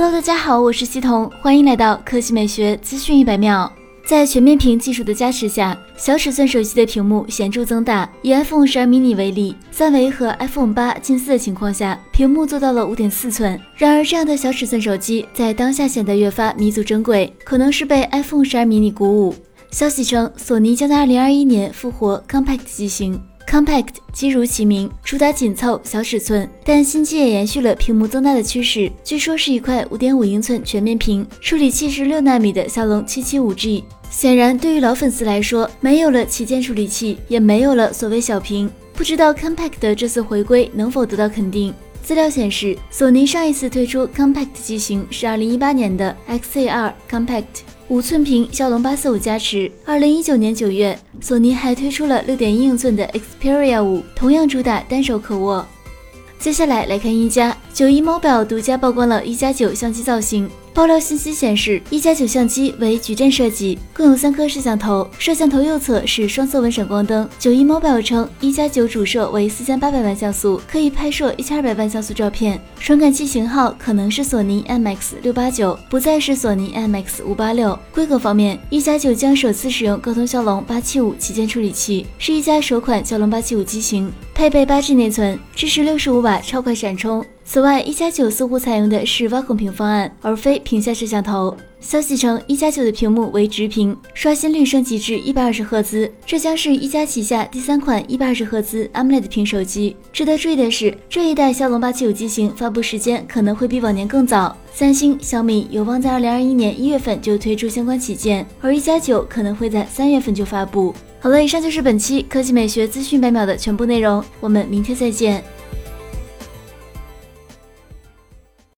Hello，大家好，我是西彤，欢迎来到科技美学资讯一百秒。在全面屏技术的加持下，小尺寸手机的屏幕显著增大。以 iPhone 十二 mini 为例，三维和 iPhone 八近似的情况下，屏幕做到了五点四寸。然而，这样的小尺寸手机在当下显得越发弥足珍贵，可能是被 iPhone 十二 mini 鼓舞。消息称，索尼将在二零二一年复活 Compact 机型。Compact 机如其名，主打紧凑、小尺寸，但新机也延续了屏幕增大的趋势。据说是一块五点五英寸全面屏，处理器是六纳米的骁龙七七五 G。显然，对于老粉丝来说，没有了旗舰处理器，也没有了所谓小屏。不知道 Compact 的这次回归能否得到肯定？资料显示，索尼上一次推出 Compact 机型是二零一八年的 XA2 Compact。五寸屏骁龙八四五加持。二零一九年九月，索尼还推出了六点一英寸的 Xperia 五，同样主打单手可握。接下来来看一加，九一 Mobile 独家曝光了一加九相机造型。爆料信息显示，一加九相机为矩阵设计，共有三颗摄像头，摄像头右侧是双色温闪光灯。九一 Mobile 称，一加九主摄为四千八百万像素，可以拍摄一千二百万像素照片。传感器型号可能是索尼 IMX 六八九，不再是索尼 IMX 五八六。规格方面，一加九将首次使用高通骁龙八七五旗舰处理器，是一加首款骁龙八七五机型，配备八 G 内存，支持六十五瓦超快闪充。此外，一加九似乎采用的是挖孔屏方案，而非屏下摄像头。消息称，一加九的屏幕为直屏，刷新率升级至一百二十赫兹，这将是一加旗下第三款一百二十赫兹 AMOLED 屏手机。值得注意的是，这一代骁龙八七五机型发布时间可能会比往年更早，三星、小米有望在二零二一年一月份就推出相关旗舰，而一加九可能会在三月份就发布。好了，以上就是本期科技美学资讯百秒的全部内容，我们明天再见。